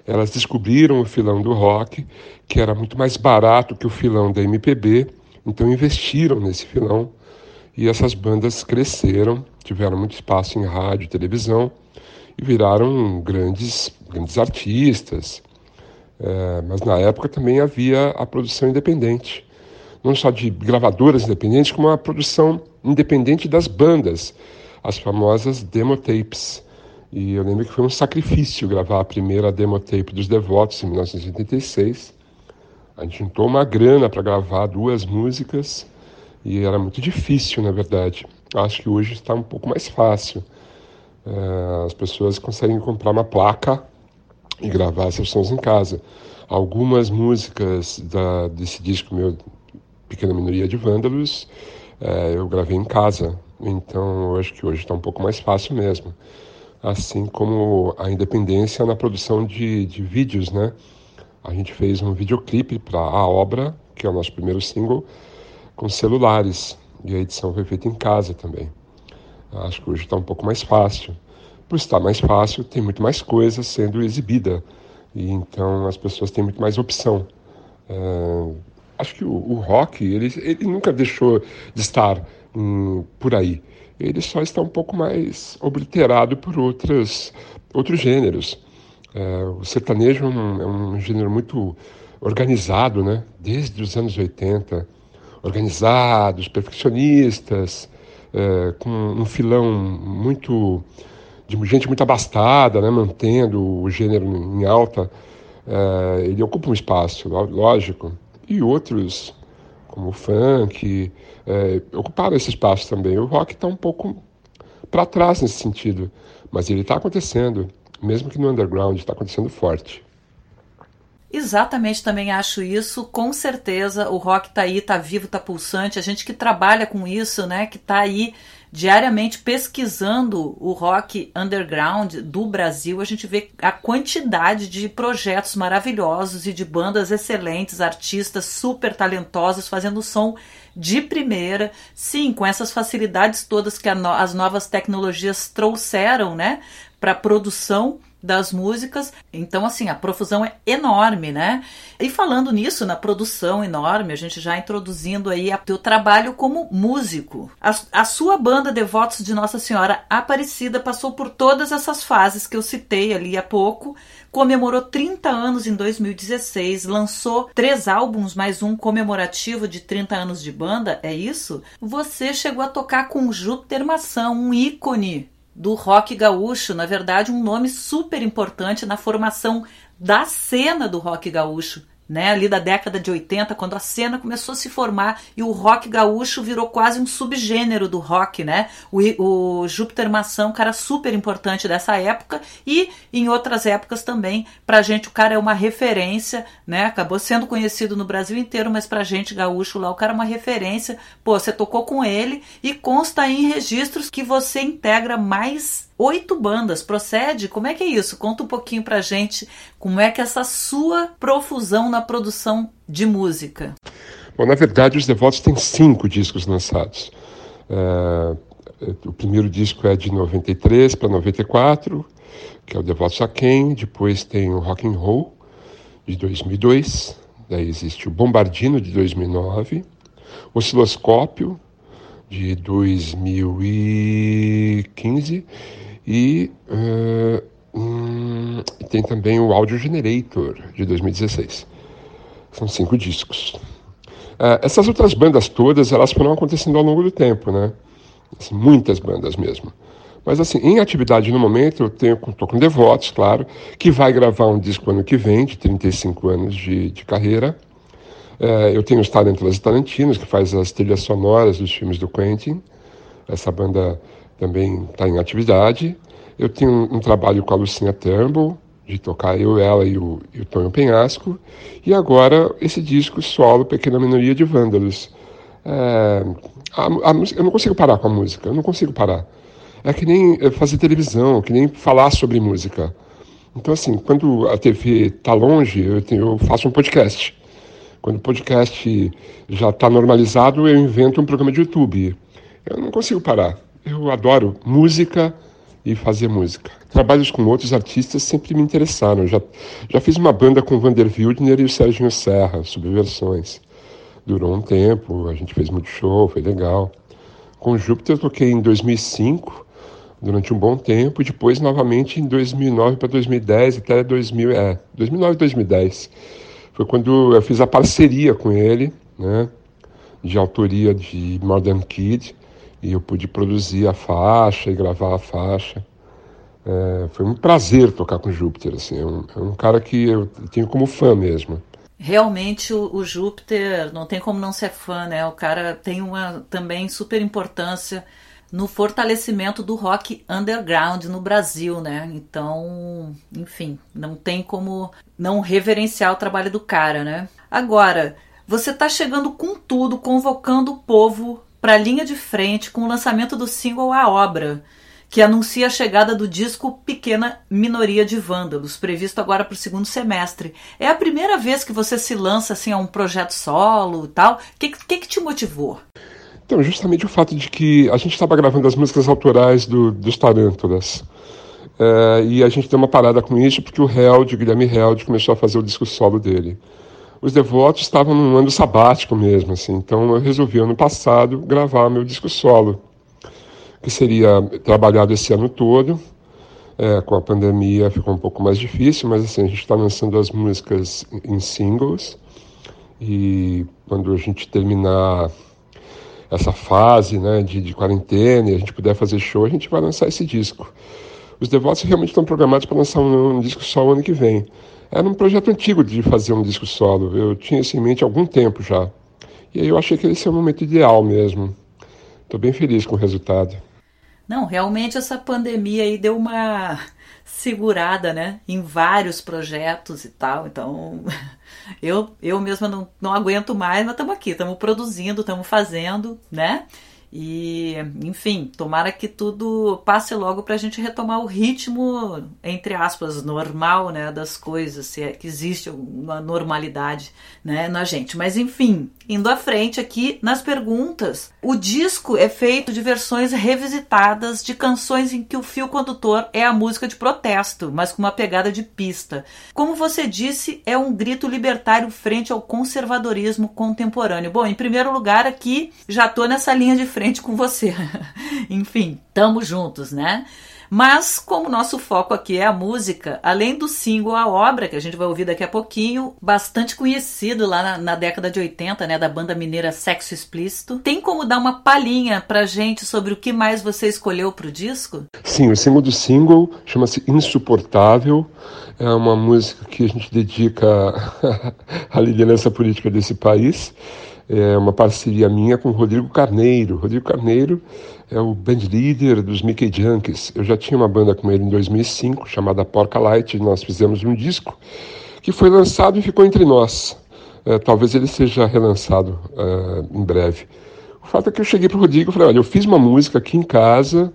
elas descobriram o filão do rock, que era muito mais barato que o filão da MPB, então investiram nesse filão e essas bandas cresceram, tiveram muito espaço em rádio e televisão e viraram grandes, grandes artistas. É, mas na época também havia a produção independente, não só de gravadoras independentes, como a produção independente das bandas, as famosas demo tapes. E eu lembro que foi um sacrifício gravar a primeira demo tape dos Devotos em 1986. A gente juntou uma grana para gravar duas músicas e era muito difícil, na verdade. Acho que hoje está um pouco mais fácil. É, as pessoas conseguem comprar uma placa e gravar seus sons em casa. Algumas músicas da, desse disco meu, Pequena Minoria de Vândalos, é, eu gravei em casa. Então eu acho que hoje está um pouco mais fácil mesmo assim como a independência na produção de, de vídeos, né? A gente fez um videoclipe para a obra, que é o nosso primeiro single, com celulares, e a edição foi feita em casa também. Acho que hoje está um pouco mais fácil. Por estar mais fácil, tem muito mais coisa sendo exibida, e então as pessoas têm muito mais opção. É, acho que o, o rock, ele, ele nunca deixou de estar hum, por aí ele só está um pouco mais obliterado por outras, outros gêneros. É, o sertanejo é um, é um, gênero muito organizado, né? desde os anos 80. Organizados, perfeccionistas, é, com um filão muito de gente muito abastada, né? mantendo o gênero em alta. É, ele ocupa um espaço, lógico, e outros como o funk, é, ocuparam esse espaço também. O rock está um pouco para trás nesse sentido, mas ele está acontecendo, mesmo que no underground, está acontecendo forte. Exatamente, também acho isso. Com certeza, o rock está aí, está vivo, está pulsante. A gente que trabalha com isso, né, que está aí diariamente pesquisando o rock underground do Brasil, a gente vê a quantidade de projetos maravilhosos e de bandas excelentes, artistas super talentosos fazendo som de primeira, sim, com essas facilidades todas que no as novas tecnologias trouxeram, né, para produção das músicas. Então, assim, a profusão é enorme, né? E falando nisso, na produção enorme, a gente já introduzindo aí o teu trabalho como músico. A, a sua banda Devotos de Nossa Senhora Aparecida passou por todas essas fases que eu citei ali há pouco, comemorou 30 anos em 2016, lançou três álbuns, mais um comemorativo de 30 anos de banda, é isso? Você chegou a tocar com Júpiter Maçã, um ícone do rock gaúcho, na verdade, um nome super importante na formação da cena do rock gaúcho né, ali da década de 80, quando a cena começou a se formar e o rock gaúcho virou quase um subgênero do rock, né? O, o Júpiter Maçã, um cara super importante dessa época e em outras épocas também. Pra gente o cara é uma referência, né? Acabou sendo conhecido no Brasil inteiro, mas pra gente gaúcho lá o cara é uma referência. Pô, você tocou com ele e consta aí em registros que você integra mais oito bandas. Procede? Como é que é isso? Conta um pouquinho pra gente como é que é essa sua profusão na produção de música. Bom, na verdade, os Devotos têm cinco discos lançados. É, o primeiro disco é de 93 para 94, que é o Devotos a Quem. Depois tem o Rock and Roll, de 2002. Daí existe o Bombardino, de 2009. O Osciloscópio, de 2015. E uh, hum, tem também o Audio Generator, de 2016. São cinco discos. Uh, essas outras bandas todas, elas foram acontecendo ao longo do tempo, né? Assim, muitas bandas mesmo. Mas assim, em atividade no momento, eu tenho, tô com Devotos, claro, que vai gravar um disco ano que vem, de 35 anos de, de carreira. É, eu tenho os Talentos Tarantinos, que faz as trilhas sonoras dos filmes do Quentin. Essa banda também está em atividade. Eu tenho um, um, trabalho com a Lucinha Turnbull, de tocar eu, ela e o, e o Tonho Penhasco. E agora esse disco solo, Pequena Minoria de Vândalos. É, a, a, eu não consigo parar com a música, eu não consigo parar. É que nem é, fazer televisão, que nem falar sobre música. Então, assim, quando a TV está longe, eu, tenho, eu, faço um podcast. Quando o podcast já está normalizado, eu invento um programa de YouTube. Eu não consigo parar. Eu adoro música e fazer música. Trabalhos com outros artistas sempre me interessaram. Já, já fiz uma banda com o Vander Wildner e o Serginho Serra, sobre versões durou um tempo, a gente fez muito show, foi legal. Com Júpiter eu toquei em 2005, durante um bom tempo, e depois novamente em 2009 para 2010, até 2000, é, 2009 2010. Foi quando eu fiz a parceria com ele, né, de autoria de Modern Kid, e eu pude produzir a faixa e gravar a faixa. É, foi um prazer tocar com Júpiter, assim, é um, é um cara que eu tenho como fã mesmo realmente o, o, Júpiter não tem como não ser fã, né? O cara tem uma também super importância no fortalecimento do rock underground no Brasil, né? Então, enfim, não tem como não reverenciar o trabalho do cara, né? Agora, você tá chegando com tudo, convocando o povo para a linha de frente com o lançamento do single A Obra que anuncia a chegada do disco Pequena Minoria de Vândalos, previsto agora para o segundo semestre. É a primeira vez que você se lança assim a um projeto solo e tal. O que, que, que te motivou? Então, justamente o fato de que a gente estava gravando as músicas autorais do, dos Tarântulas. É, e a gente deu uma parada com isso porque o Held, o Guilherme Held, começou a fazer o disco solo dele. Os devotos estavam num ano sabático mesmo, assim, então eu resolvi ano passado gravar meu disco solo que seria trabalhado esse ano todo. É, com a pandemia ficou um pouco mais difícil, mas assim, a gente está lançando as músicas em singles e quando a gente terminar essa fase né, de, de quarentena e a gente puder fazer show, a gente vai lançar esse disco. Os Devotos realmente estão programados para lançar um, um, disco solo ano que vem. Era um projeto antigo de fazer um disco solo, eu tinha isso em mente há algum tempo já. E aí eu achei que esse é o momento ideal mesmo. Estou bem feliz com o resultado. Não, realmente essa pandemia aí deu uma segurada, né, em vários projetos e tal. Então, eu eu mesma não, não aguento mais, mas estamos aqui, estamos produzindo, estamos fazendo, né? E, enfim, tomara que tudo passe logo para a gente retomar o ritmo, entre aspas, normal, né, das coisas, se é que existe uma normalidade, né, na gente. Mas, enfim, indo à frente aqui nas perguntas, o disco é feito de versões revisitadas de canções em que o fio condutor é a música de protesto, mas com uma pegada de pista. Como você disse, é um grito libertário frente ao conservadorismo contemporâneo. Bom, em primeiro lugar, aqui já tô nessa linha de frente com você. Enfim, tamo juntos, né? Mas, como nosso foco aqui é a música, além do single A Obra, que a gente vai ouvir daqui a pouquinho, bastante conhecido lá na, na, década de 80, né, da banda mineira Sexo Explícito, tem como dar uma palhinha pra gente sobre o que mais você escolheu pro disco? Sim, o single do single chama-se Insuportável. É uma música que a gente dedica à liderança política desse país é uma parceria minha com Rodrigo Carneiro. Rodrigo Carneiro é o band leader dos Mickey Junkies. Eu já tinha uma banda com ele em 2005, chamada Porca Light, nós fizemos um disco que foi lançado e ficou entre nós. É, talvez ele seja relançado uh, em breve. O fato é que eu cheguei para o Rodrigo e falei, olha, eu fiz uma música aqui em casa,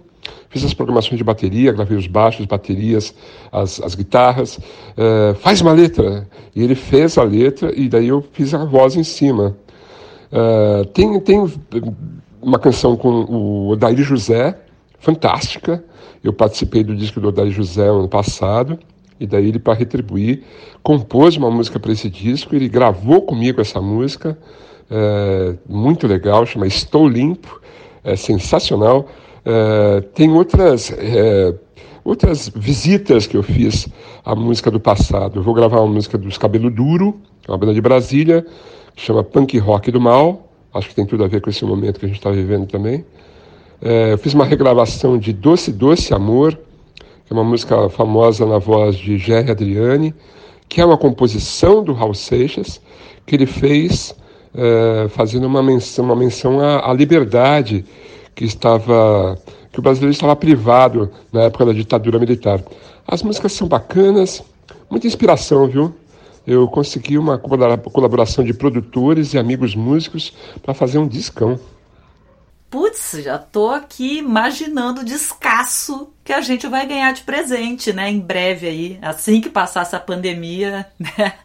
fiz as programações de bateria, gravei os baixos, baterias, as, as guitarras, uh, faz uma letra. E ele fez a letra e daí eu fiz a voz em cima. Uh, tem, tem uma canção com o Odair José, fantástica. Eu participei do disco do Odair José ano passado. E daí ele, para retribuir, compôs uma música para esse disco. Ele gravou comigo essa música, é, muito legal, chama Estou Limpo, é sensacional. É, tem outras, é, outras visitas que eu fiz à música do passado. Eu vou gravar uma música dos Cabelo Duro, uma banda de Brasília, que chama Punk Rock do Mal. Acho que tem tudo a ver com esse momento que a gente está vivendo também. É, eu fiz uma regravação de Doce Doce Amor, que é uma música famosa na voz de Jerry Adriani, que é uma composição do Raul Seixas, que ele fez é, fazendo uma menção, uma menção à, à, liberdade que estava que o brasileiro estava privado na época da ditadura militar. As músicas são bacanas, muita inspiração, viu? Eu consegui uma colaboração de produtores e amigos músicos para fazer um discão. Putz, já tô aqui imaginando o descasso que a gente vai ganhar de presente, né? Em breve aí, assim que passar essa pandemia, né?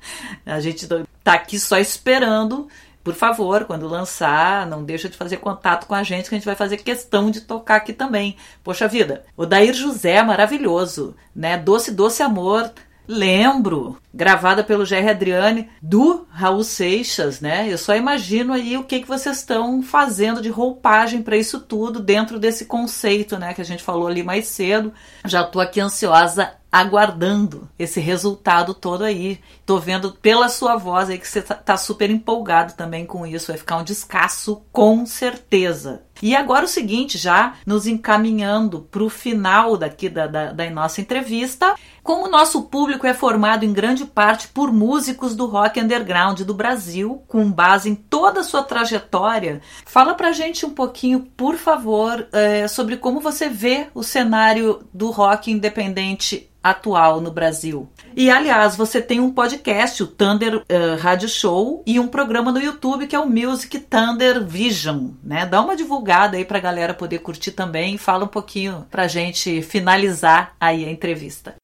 A gente tá aqui só esperando. Por favor, quando lançar, não deixa de fazer contato com a gente, que a gente vai fazer questão de tocar aqui também. Poxa vida, o Dair José, maravilhoso, né? Doce, doce amor, Lembro, gravada pelo Jerry Adriane, do Raul Seixas, né? Eu só imagino aí o que, que vocês estão fazendo de roupagem para isso tudo dentro desse conceito, né? Que a gente falou ali mais cedo. Já tô aqui ansiosa aguardando esse resultado todo aí. Tô vendo pela sua voz aí que você tá, tá super empolgado também com isso. Vai ficar um descasso com certeza. E agora o seguinte, já nos encaminhando para o final daqui da, da, da nossa entrevista, como o nosso público é formado em grande parte por músicos do rock underground do Brasil, com base em toda a sua trajetória, fala pra gente um pouquinho, por favor, é, sobre como você vê o cenário do rock independente atual no Brasil. E aliás, você tem um podcast, o Thunder uh, Radio Show, e um programa no YouTube que é o Music Thunder Vision, né? Dá uma divulgada aí pra galera poder curtir também e fala um pouquinho pra gente finalizar aí a entrevista.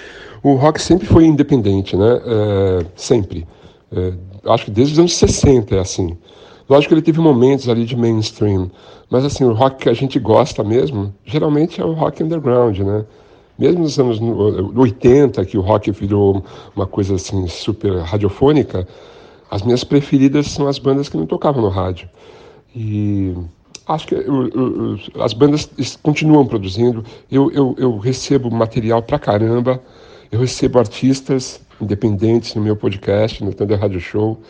O rock sempre foi independente, né? É, sempre. É, acho que desde os anos 60 é assim. Lógico que ele teve momentos ali de mainstream, mas assim, o rock que a gente gosta mesmo, geralmente é o rock underground, né? Mesmo nos anos 80, que o rock virou uma coisa assim super radiofônica, as minhas preferidas são as bandas que não tocavam no rádio. E acho que as bandas continuam produzindo. Eu, recebo material pra caramba. Eu recebo artistas independentes no meu podcast, no Thunder Radio Show.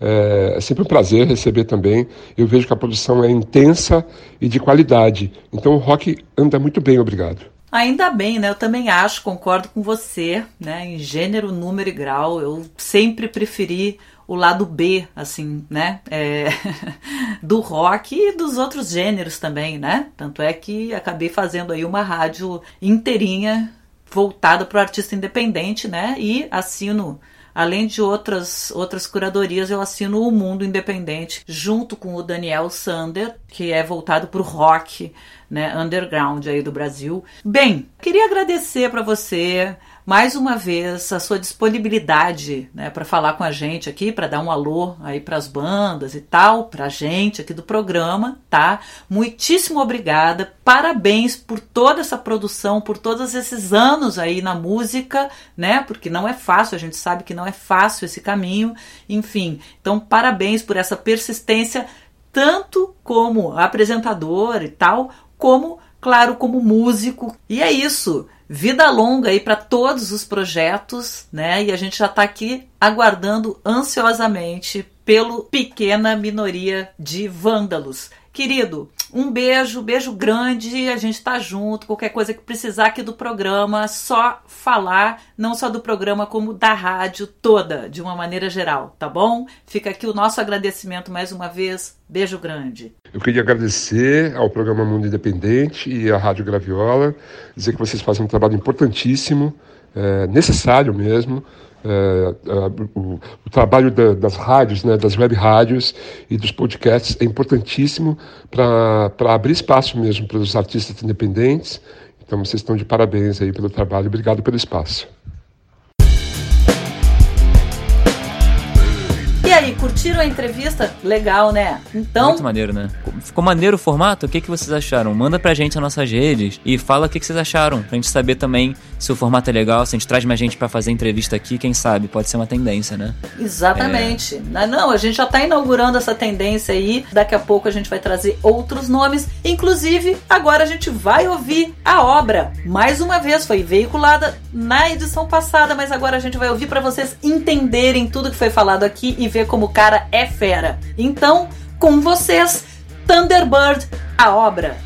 É, é, sempre um prazer receber também. Eu vejo que a produção é intensa e de qualidade. Então o rock anda muito bem, obrigado. Ainda bem, né? Eu também acho, concordo com você, né? Em gênero, número e grau, eu sempre preferi o lado B, assim, né? É, do rock e dos outros gêneros também, né? Tanto é que acabei fazendo aí uma rádio inteirinha voltada para o artista independente, né? E assino Além de outras, outras curadorias, eu assino o Mundo Independente, junto com o Daniel Sander, que é voltado para o rock né, underground aí do Brasil. Bem, queria agradecer para você mais uma vez a sua disponibilidade né, para falar com a gente aqui, para dar um alô aí para as bandas e tal, para a gente aqui do programa, tá? Muitíssimo obrigada, parabéns por toda essa produção, por todos esses anos aí na música, né? Porque não é fácil, a gente sabe que não é fácil esse caminho, enfim. Então, parabéns por essa persistência, tanto como apresentador e tal, como, claro, como músico. E é isso vida longa aí para todos os projetos, né? E a gente já está aqui aguardando ansiosamente pelo pequena minoria de vândalos. Querido, um beijo, beijo grande, a gente tá junto. Qualquer coisa que precisar aqui do programa, só falar, não só do programa, como da rádio toda, de uma maneira geral, tá bom? Fica aqui o nosso agradecimento mais uma vez. Beijo grande. Eu queria agradecer ao programa Mundo Independente e à Rádio Graviola, dizer que vocês fazem um trabalho importantíssimo, é, necessário mesmo eh, o, o, trabalho da, das rádios, né, das web rádios e dos podcasts é importantíssimo para abrir espaço mesmo para os artistas independentes. Então vocês estão de parabéns aí pelo trabalho. Obrigado pelo espaço. E aí, curtiram a entrevista? Legal, né? Então. Muito maneiro, né? Ficou maneiro o formato? O que, que vocês acharam? Manda pra gente nas nossas redes e fala o que, que vocês acharam, pra gente saber também se o formato é legal, se a gente traz mais gente para fazer entrevista aqui, quem sabe? Pode ser uma tendência, né? Exatamente. É... Né? Não, a gente já tá inaugurando essa tendência aí. Daqui a pouco a gente vai trazer outros nomes. Inclusive, agora a gente vai ouvir a obra. Mais uma vez, foi veiculada na edição passada, mas agora a gente vai ouvir para vocês entenderem tudo que foi falado aqui e ver como o cara é fera. Então, com vocês, Thunderbird, a obra.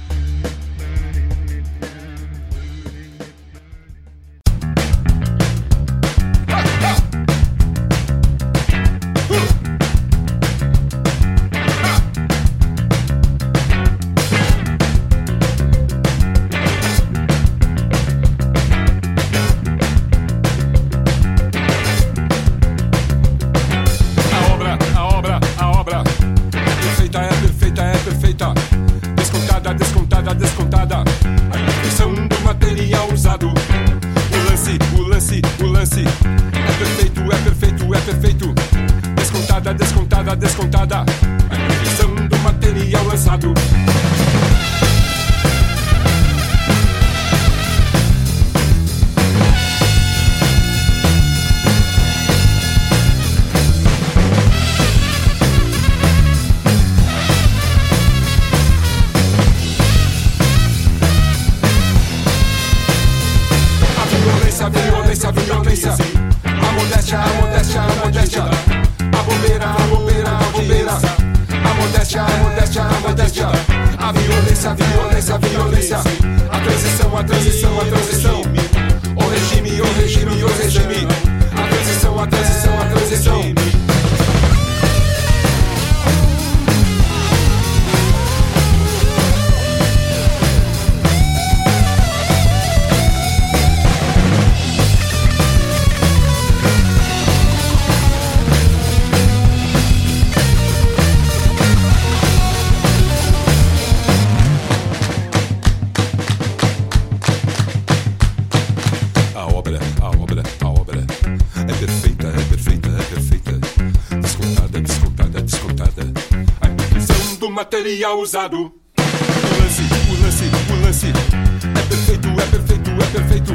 É seria usado. O lance, o lance, o lance. É perfeito, é perfeito, é perfeito.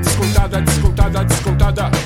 Descontada, descontada, descontada.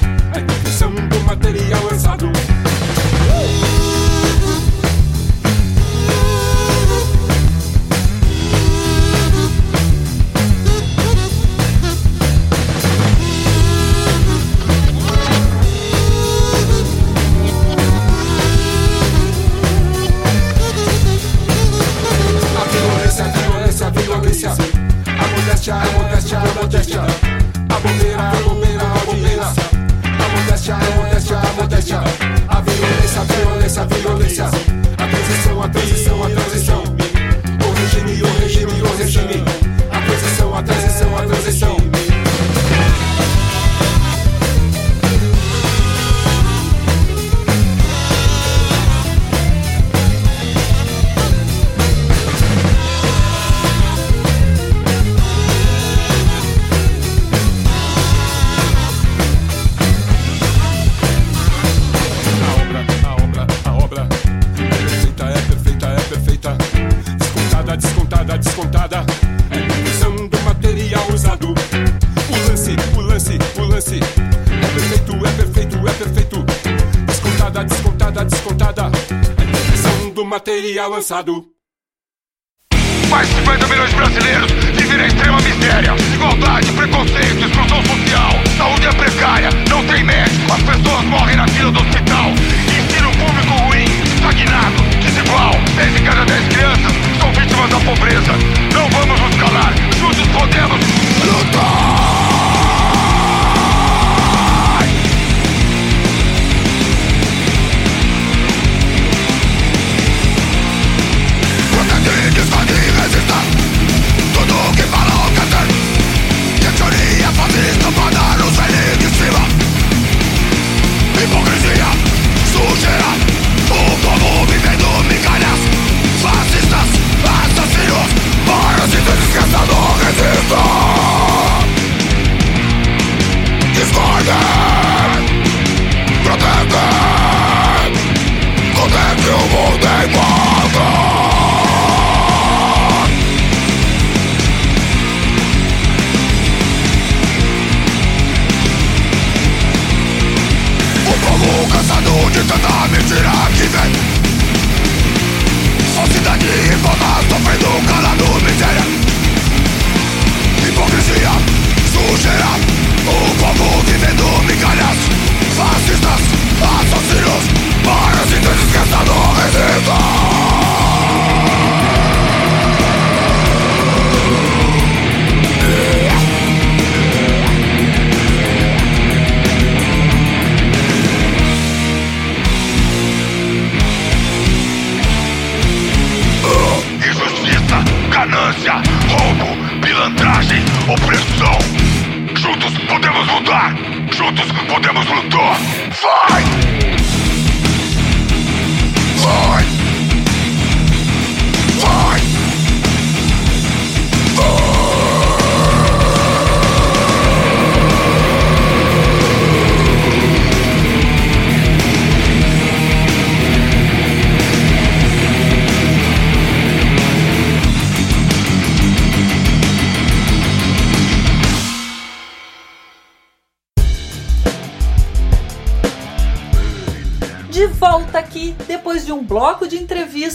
Sadu.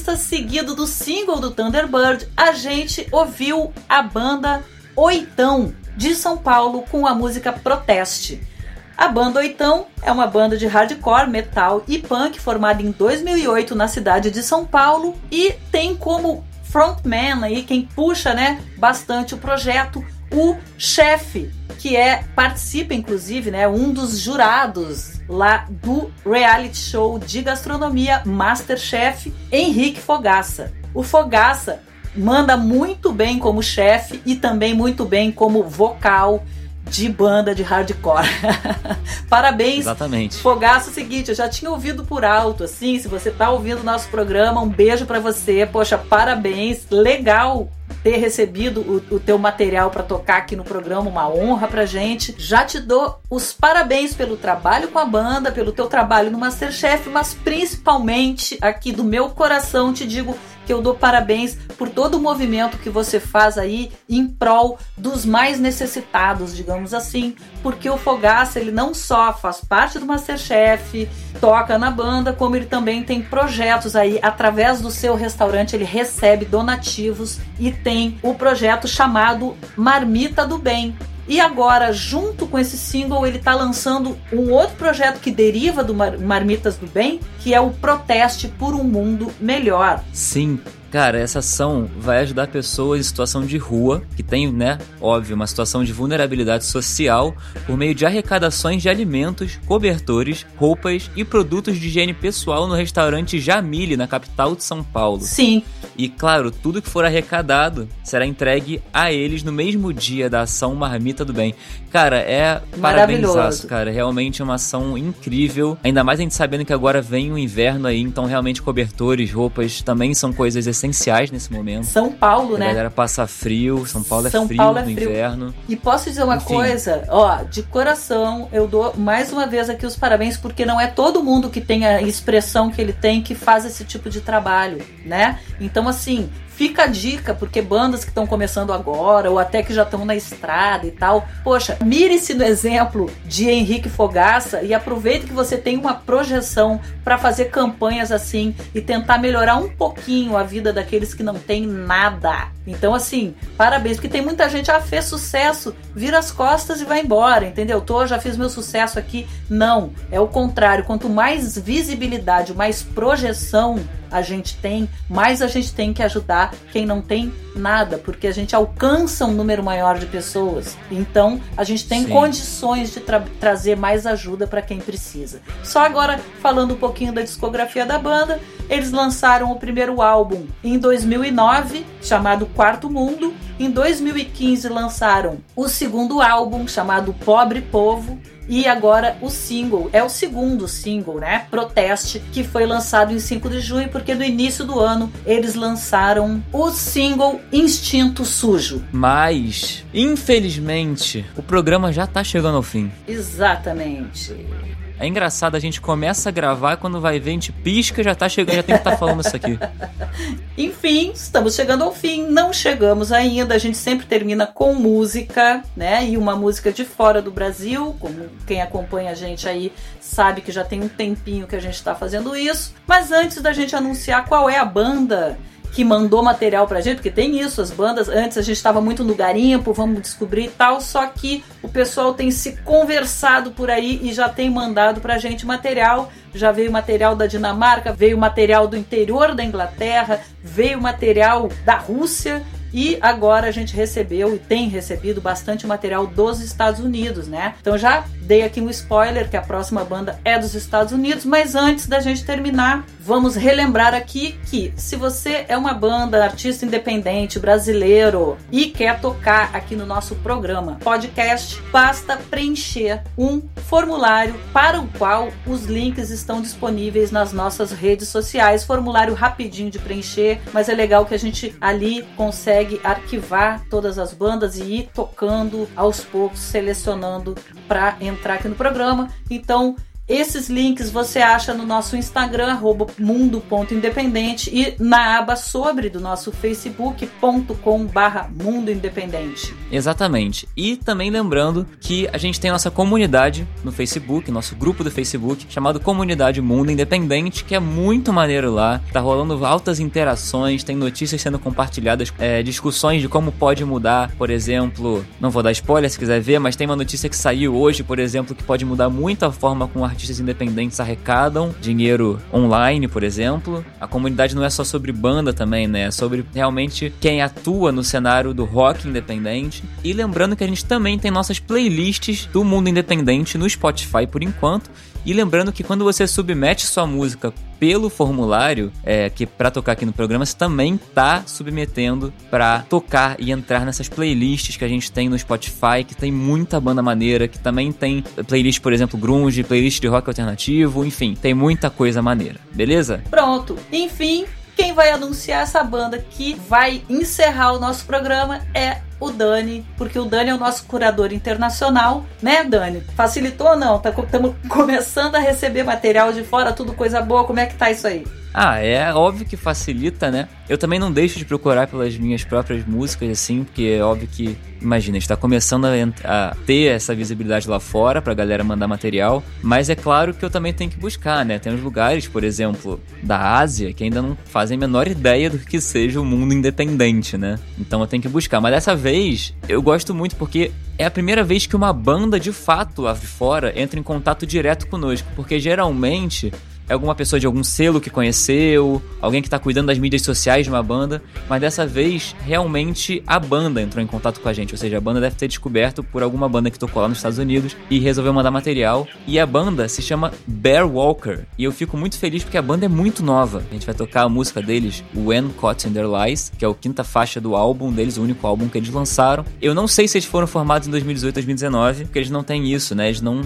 Seguido do single do Thunderbird, a gente ouviu a banda Oitão de São Paulo com a música Proteste. A banda Oitão é uma banda de hardcore, metal e punk formada em 2008 na cidade de São Paulo e tem como frontman aí quem puxa, né, bastante o projeto, o chefe, que é participa inclusive, né, um dos jurados lá do reality show de gastronomia Masterchef, Henrique Fogaça. O Fogaça manda muito bem como chefe e também muito bem como vocal de banda de hardcore. Parabéns. Exatamente. Fogaça, é o seguinte, eu já tinha ouvido por alto, assim, se você tá ouvindo o nosso programa, um beijo para você. Poxa, parabéns. Legal ter recebido o, o teu material para tocar aqui no programa, uma honra pra gente. Já te dou os parabéns pelo trabalho com a banda, pelo teu trabalho no Masterchef, mas principalmente aqui do meu coração te digo que eu dou parabéns por todo o movimento que você faz aí em prol dos mais necessitados, digamos assim, porque o Fogaça ele não só faz parte do Masterchef, toca na banda, como ele também tem projetos aí através do seu restaurante, ele recebe donativos e tem o projeto chamado Marmita do Bem, e agora, junto com esse single, ele tá lançando um outro projeto que deriva do Mar Marmitas do Bem, que é o Proteste por um Mundo Melhor. Sim, Cara, essa ação vai ajudar pessoas em situação de rua, que tem, né, óbvio, uma situação de vulnerabilidade social, por meio de arrecadações de alimentos, cobertores, roupas e produtos de higiene pessoal no restaurante Jamile, na capital de São Paulo. Sim. E claro, tudo que for arrecadado será entregue a eles no mesmo dia da ação Marmita do Bem. Cara, é parabéns, cara. Realmente é uma ação incrível. Ainda mais a gente sabendo que agora vem o inverno aí, então realmente cobertores, roupas também são coisas essenciais nesse momento. São Paulo, a né? galera passa frio, São Paulo é São frio Paulo é no frio. inverno. E posso dizer uma Enfim. coisa, ó, de coração, eu dou mais uma vez aqui os parabéns, porque não é todo mundo que tem a expressão que ele tem que faz esse tipo de trabalho, né? Então, assim, fica a dica, porque bandas que estão começando agora, ou até que já estão na estrada e tal, poxa, mire-se no exemplo de Henrique Fogaça e aproveite que você tem uma projeção para fazer campanhas assim e tentar melhorar um pouquinho a vida daqueles que não têm nada. Então, assim, parabéns, porque tem muita gente, ah, fez sucesso, vira as costas e vai embora, entendeu? Tô, já fiz meu sucesso aqui. Não, é o contrário. Quanto mais visibilidade, mais projeção a gente tem, mais a gente tem que ajudar quem não tem nada, porque a gente alcança um número maior de pessoas. Então, a gente tem Sim. condições de tra- trazer mais ajuda para quem precisa. Só agora, falando um pouquinho da discografia da banda, eles lançaram o primeiro álbum em 2009, chamado Quarto Mundo. Em 2015 lançaram o segundo álbum, chamado Pobre Povo. E agora o single, é o segundo single, né? Proteste, que foi lançado em 5 de junho, porque no início do ano eles lançaram o single Instinto Sujo. Mas, infelizmente, o programa já tá chegando ao fim. Exatamente. É engraçado, a gente começa a gravar quando vai ver, a gente pisca já tá chegando, já tem que estar falando isso aqui. Enfim, estamos chegando ao fim. Não chegamos ainda. A gente sempre termina com música, né? E uma música de fora do Brasil. Como quem acompanha a gente aí sabe que já tem um tempinho que a gente está fazendo isso. Mas antes da gente anunciar qual é a banda que mandou material pra gente, porque tem isso, as bandas, antes a gente estava muito no garimpo, vamos descobrir e tal, só que o pessoal tem se conversado por aí e já tem mandado pra gente material. Já veio material da Dinamarca, veio material do interior da Inglaterra, veio material da Rússia e agora a gente recebeu e tem recebido bastante material dos Estados Unidos, né? Então já dei aqui um spoiler que a próxima banda é dos Estados Unidos, mas antes da gente terminar, vamos relembrar aqui que se você é uma banda, artista independente, brasileiro e quer tocar aqui no nosso programa podcast, basta preencher um formulário para o qual os links estão disponíveis nas nossas redes sociais. Formulário rapidinho de preencher, mas é legal que a gente ali consegue arquivar todas as bandas e ir tocando aos poucos, selecionando para entrar aqui no programa. Então, esses links você acha no nosso Instagram, mundo.independente, e na aba sobre do nosso facebook.com barra Mundo Independente. Exatamente. E também lembrando que a gente tem nossa comunidade no Facebook, nosso grupo do Facebook, chamado Comunidade Mundo Independente, que é muito maneiro lá. Tá rolando altas interações, tem notícias sendo compartilhadas, é, discussões de como pode mudar, por exemplo, não vou dar spoiler se quiser ver, mas tem uma notícia que saiu hoje, por exemplo, que pode mudar muito a forma como artistas independentes arrecadam dinheiro online, por exemplo. A comunidade não é só sobre banda também, né? É sobre realmente quem atua no cenário do rock independente. E lembrando que a gente também tem nossas playlists do mundo independente no Spotify por enquanto. E lembrando que quando você submete sua música pelo formulário, é, que para tocar aqui no programa, você também tá submetendo para tocar e entrar nessas playlists que a gente tem no Spotify, que tem muita banda maneira, que também tem playlist, por exemplo, grunge, playlist de rock alternativo, enfim, tem muita coisa maneira, beleza? Pronto. Enfim, quem vai anunciar essa banda que vai encerrar o nosso programa é o Dani, porque o Dani é o nosso curador internacional, né, Dani? Facilitou ou não? Estamos começando a receber material de fora, tudo coisa boa. Como é que tá isso aí? Ah, é óbvio que facilita, né? Eu também não deixo de procurar pelas minhas próprias músicas, assim, porque é óbvio que, imagina, está começando a, a, ter essa visibilidade lá fora pra galera mandar material, mas é claro que eu também tenho que buscar, né? Tem uns lugares, por exemplo, da Ásia, que ainda não fazem a menor ideia do que seja o mundo independente, né? Então eu tenho que buscar. Mas dessa vez, eu gosto muito porque é a primeira vez que uma banda de fato lá fora entra em contato direto conosco, porque geralmente é alguma pessoa de algum selo que conheceu, alguém que está cuidando das mídias sociais de uma banda, mas dessa vez realmente a banda entrou em contato com a gente, ou seja, a banda deve ter descoberto por alguma banda que tocou lá nos Estados Unidos e resolveu mandar material. E a banda se chama Bear Walker, e eu fico muito feliz porque a banda é muito nova. A gente vai tocar a música deles, When Caught in Their Lies, que é o quinta faixa do álbum deles, o único álbum que eles lançaram. Eu não sei se eles foram formados em 2018, 2019, porque eles não têm isso, né? Eles não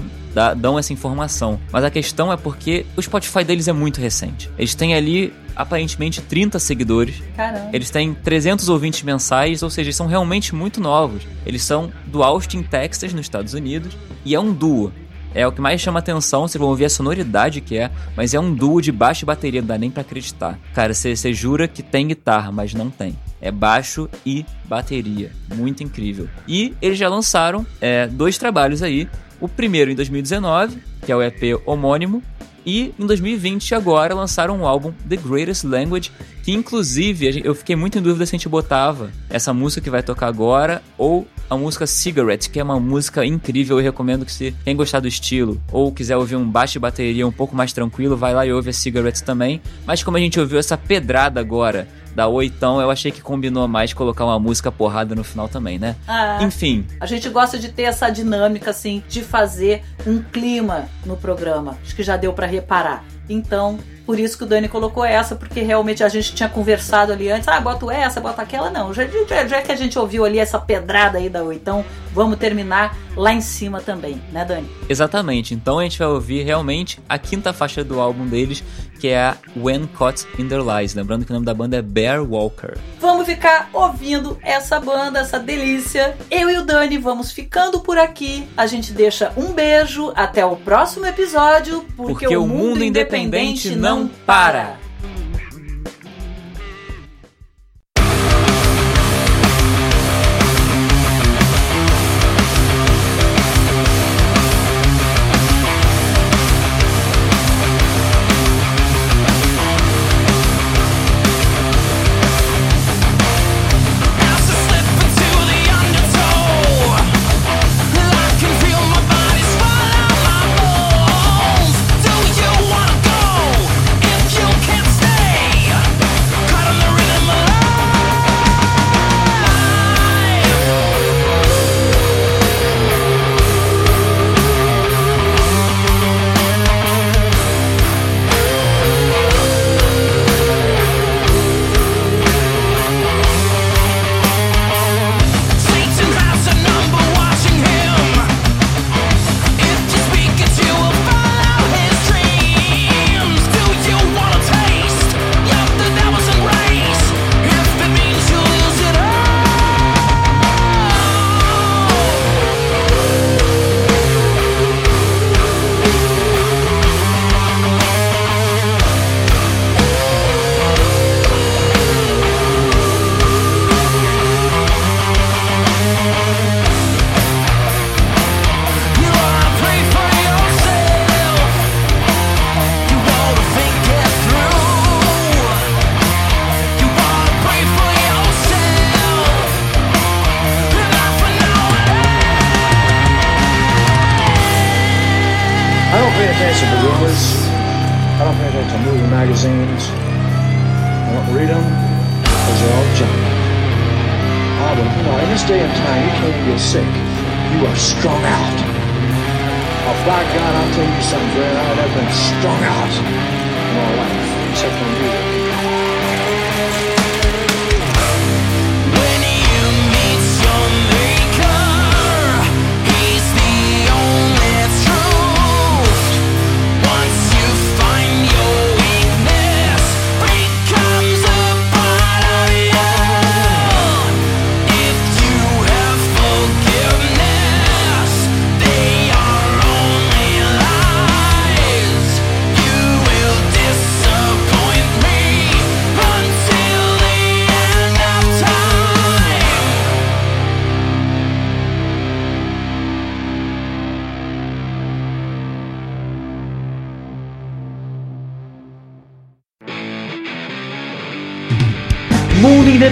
dão essa informação. Mas a questão é porque o Spotify deles é muito recente. Eles têm ali aparentemente 30 seguidores. Caramba. Eles têm 300 ouvintes mensais, ou seja, eles são realmente muito novos. Eles são do Austin, Texas, nos Estados Unidos, e é um duo. É o que mais chama atenção, vocês vão ouvir a sonoridade que é, mas é um duo de baixo e bateria, não dá nem pra acreditar. Cara, você jura que tem guitarra, mas não tem. É baixo e bateria. Muito incrível. E eles já lançaram é, dois trabalhos aí. O primeiro em 2019, que é o EP homônimo, e em 2020 agora lançaram um álbum The Greatest Language, que inclusive eu fiquei muito em dúvida se a gente botava essa música que vai tocar agora ou a música Cigarette, que é uma música incrível. Eu recomendo que se quem gostar do estilo ou quiser ouvir um baixo e bateria um pouco mais tranquilo, vai lá e ouve a Cigarette também. Mas como a gente ouviu essa pedrada agora da Oitão, eu achei que combinou mais colocar uma música porrada no final também, né? Ah, Enfim. A gente gosta de ter essa dinâmica, assim, de fazer um clima no programa. Acho que já deu para reparar. Então, por isso que o Dani colocou essa, porque realmente a gente tinha conversado ali antes. Ah, bota essa, bota aquela. Não, já, já, já que a gente ouviu ali essa pedrada aí da Oitão, vamos terminar lá em cima também, né, Dani? Exatamente. Então a gente vai ouvir realmente a quinta faixa do álbum deles, que é a When Caught in Their Lies. Lembrando que o nome da banda é Bear Walker. Vamos ficar ouvindo essa banda, essa delícia. Eu e o Dani vamos ficando por aqui. A gente deixa um beijo. Até o próximo episódio, porque, Porque o mundo independente não para.